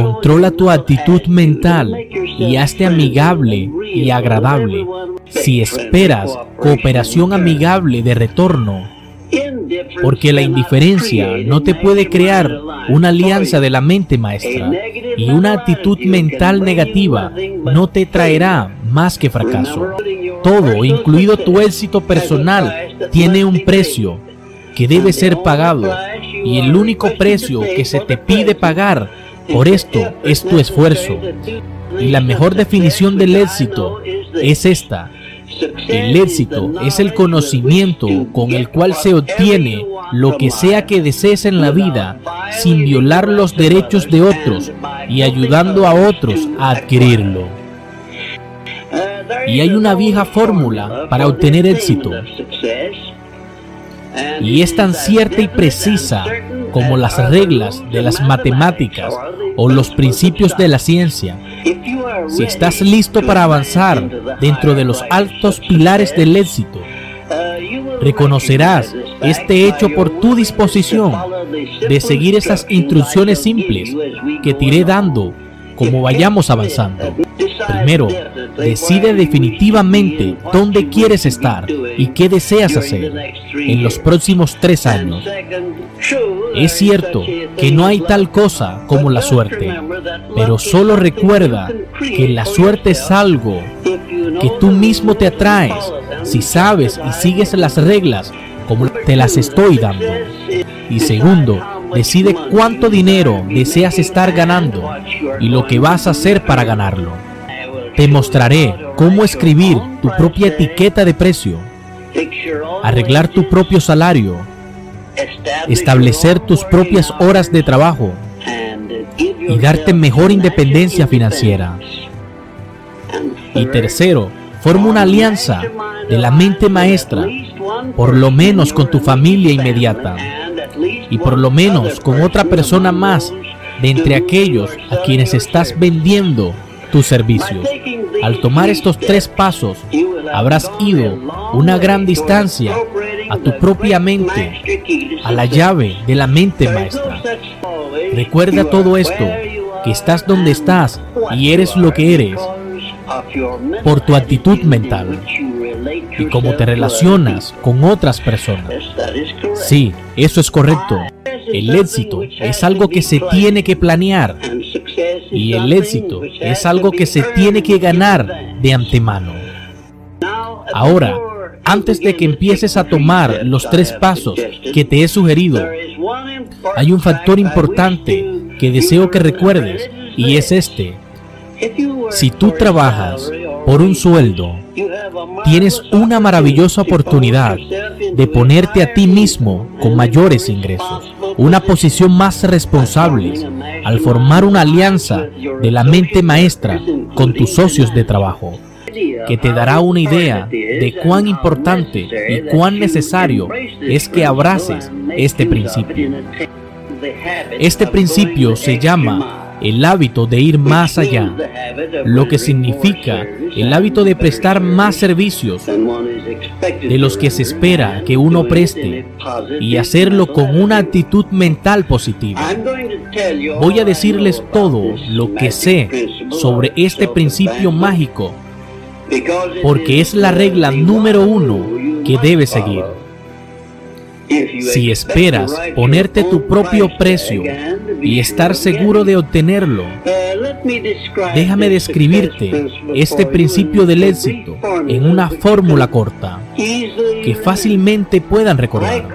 Controla tu actitud mental y hazte amigable y agradable. Si esperas cooperación amigable de retorno, porque la indiferencia no te puede crear una alianza de la mente maestra y una actitud mental negativa no te traerá más que fracaso. Todo, incluido tu éxito personal, tiene un precio que debe ser pagado y el único precio que se te pide pagar por esto es tu esfuerzo. Y la mejor definición del éxito es esta. El éxito es el conocimiento con el cual se obtiene lo que sea que desees en la vida sin violar los derechos de otros y ayudando a otros a adquirirlo. Y hay una vieja fórmula para obtener éxito. Y es tan cierta y precisa como las reglas de las matemáticas o los principios de la ciencia. Si estás listo para avanzar dentro de los altos pilares del éxito, reconocerás este hecho por tu disposición de seguir esas instrucciones simples que te iré dando como vayamos avanzando. Primero, decide definitivamente dónde quieres estar y qué deseas hacer en los próximos tres años. Es cierto que no hay tal cosa como la suerte, pero solo recuerda que la suerte es algo que tú mismo te atraes si sabes y sigues las reglas como te las estoy dando. Y segundo, decide cuánto dinero deseas estar ganando y lo que vas a hacer para ganarlo. Te mostraré cómo escribir tu propia etiqueta de precio, arreglar tu propio salario, establecer tus propias horas de trabajo y darte mejor independencia financiera. Y tercero, forma una alianza de la mente maestra, por lo menos con tu familia inmediata y por lo menos con otra persona más de entre aquellos a quienes estás vendiendo tus servicios. Al tomar estos tres pasos, habrás ido una gran distancia a tu propia mente, a la llave de la mente maestra. Recuerda todo esto, que estás donde estás y eres lo que eres por tu actitud mental y cómo te relacionas con otras personas. Sí, eso es correcto. El éxito es algo que se tiene que planear y el éxito es algo que se tiene que ganar de antemano. Ahora, antes de que empieces a tomar los tres pasos que te he sugerido, hay un factor importante que deseo que recuerdes y es este. Si tú trabajas por un sueldo, tienes una maravillosa oportunidad de ponerte a ti mismo con mayores ingresos. una posición más responsable al formar una alianza de la mente maestra con tus socios de trabajo, que te dará una idea de cuán importante y cuán necesario es que abraces este principio. Este principio se llama el hábito de ir más allá, lo que significa el hábito de prestar más servicios de los que se espera que uno preste y hacerlo con una actitud mental positiva. Voy a decirles todo lo que sé sobre este principio mágico porque es la regla número uno que debes seguir. Si esperas ponerte tu propio precio y estar seguro de obtenerlo, déjame describirte este principio del éxito en una fórmula corta que fácilmente puedan recordar.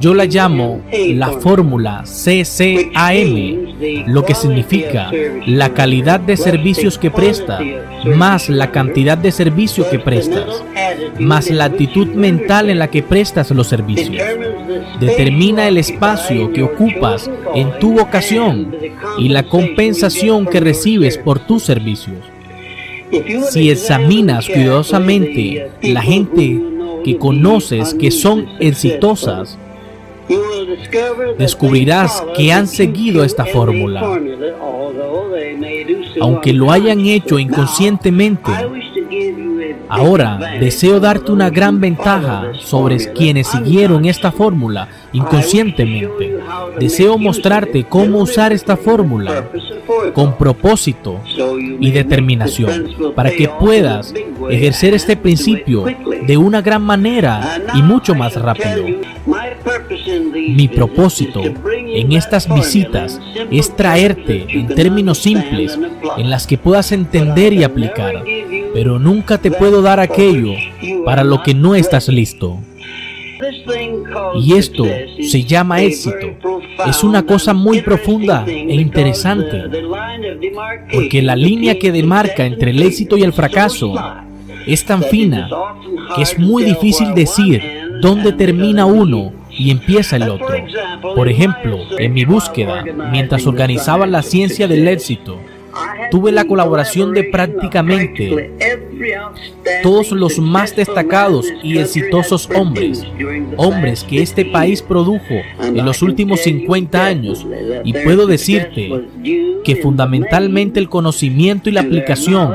Yo la llamo la fórmula CCAM, lo que significa la calidad de servicios que prestas más la cantidad de servicio que prestas, más la actitud mental en la que prestas los servicios Determina el espacio que ocupas en tu vocación y la que recibes por tus servicios. Si examinas cuidadosamente la gente que conoces que son exitosas, descubrirás que han seguido esta fórmula. Aunque lo hayan hecho inconscientemente, Ahora deseo darte una gran ventaja sobre quienes siguieron esta fórmula inconscientemente. Deseo mostrarte cómo usar esta fórmula con propósito y determinación para que puedas ejercer este principio de una gran manera y mucho más rápido. Mi propósito en estas visitas es traerte en términos simples en las que puedas entender y aplicar, pero nunca te puedo dar aquello para lo que no estás listo. Y esto se llama éxito. Es una cosa muy profunda e interesante, porque la línea que demarca entre el éxito y el fracaso es tan fina que es muy difícil decir dónde termina uno y empieza el otro. Por ejemplo, en mi búsqueda, mientras organizaba la ciencia del éxito, tuve la colaboración de prácticamente todos los más destacados y exitosos hombres, hombres que este país produjo en los últimos 50 años. Y puedo decirte que fundamentalmente el conocimiento y la aplicación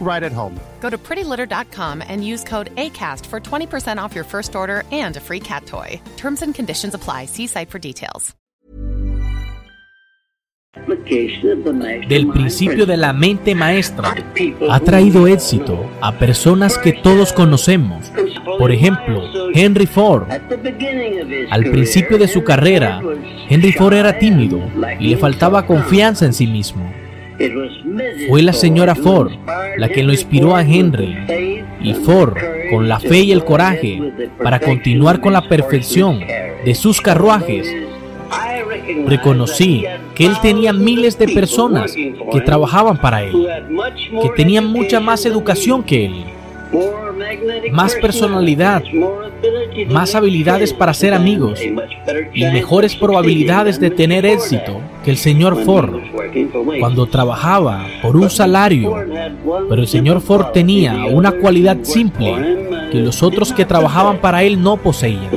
right at home. Go to prettylitter.com and use code ACAST for 20% off your first order and a free cat toy. Terms and conditions apply. See site for details. Del principio de la mente maestra ha traído éxito a personas que todos conocemos. Por ejemplo, Henry Ford. Al principio de su carrera, Henry Ford era tímido y le faltaba confianza en sí mismo. Fue la señora Ford la que lo inspiró a Henry y Ford, con la fe y el coraje para continuar con la perfección de sus carruajes, reconocí que él tenía miles de personas que trabajaban para él, que tenían mucha más educación que él, más personalidad, más habilidades para ser amigos y mejores probabilidades de tener éxito que el señor Ford cuando trabajaba por un salario. Pero el señor Ford tenía una cualidad simple que los otros que trabajaban para él no poseían.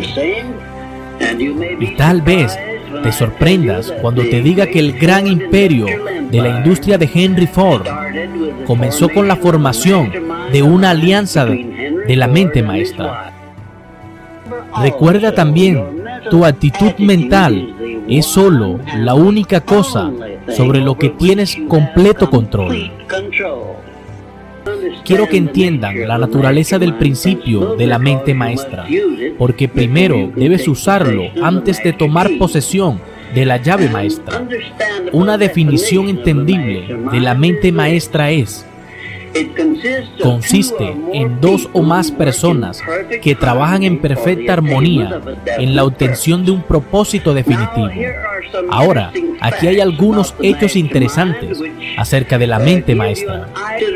Y tal vez te sorprendas cuando te diga que el gran imperio de la industria de Henry Ford comenzó con la formación de una alianza de la mente maestra. Recuerda también, tu actitud mental es solo la única cosa sobre lo que tienes completo control. Quiero que entiendan la naturaleza del principio de la mente maestra, porque primero debes usarlo antes de tomar posesión de la llave maestra. Una definición entendible de la mente maestra es consiste en dos o más personas que trabajan en perfecta armonía en la obtención de un propósito definitivo. Ahora, aquí hay algunos hechos interesantes acerca de la mente maestra.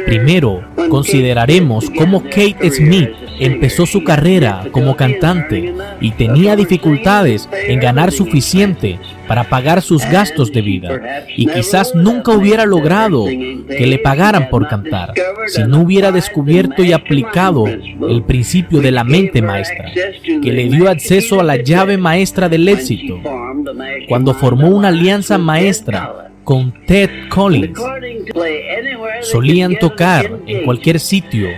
Primero, consideraremos cómo Kate Smith empezó su carrera como cantante y tenía dificultades en ganar suficiente para pagar sus gastos de vida y quizás nunca hubiera logrado que le pagaran por cantar si no hubiera descubierto y aplicado el principio de la mente maestra que le dio acceso a la llave maestra del éxito cuando formó una alianza maestra con Ted Collins. Solían tocar en cualquier sitio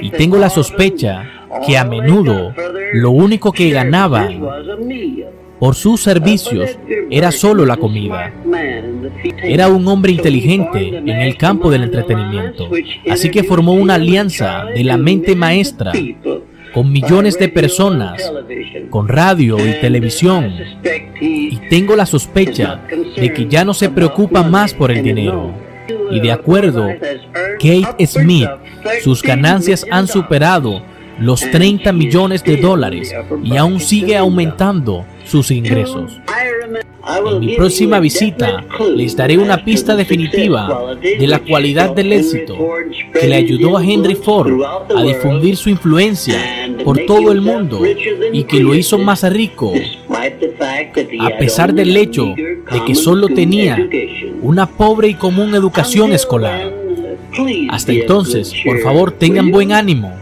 y tengo la sospecha que a menudo lo único que ganaban por sus servicios era solo la comida. Era un hombre inteligente en el campo del entretenimiento, así que formó una alianza de la mente maestra con millones de personas, con radio y televisión, y tengo la sospecha de que ya no se preocupa más por el dinero. Y de acuerdo, Kate Smith, sus ganancias han superado los 30 millones de dólares y aún sigue aumentando sus ingresos. En mi próxima visita les daré una pista definitiva de la cualidad del éxito que le ayudó a Henry Ford a difundir su influencia por todo el mundo y que lo hizo más rico a pesar del hecho de que solo tenía una pobre y común educación escolar. Hasta entonces, por favor, tengan buen ánimo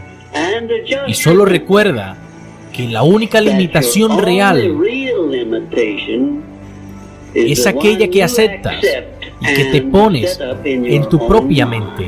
y solo recuerda que la única limitación real es aquella que aceptas y que te pones en tu propia mente.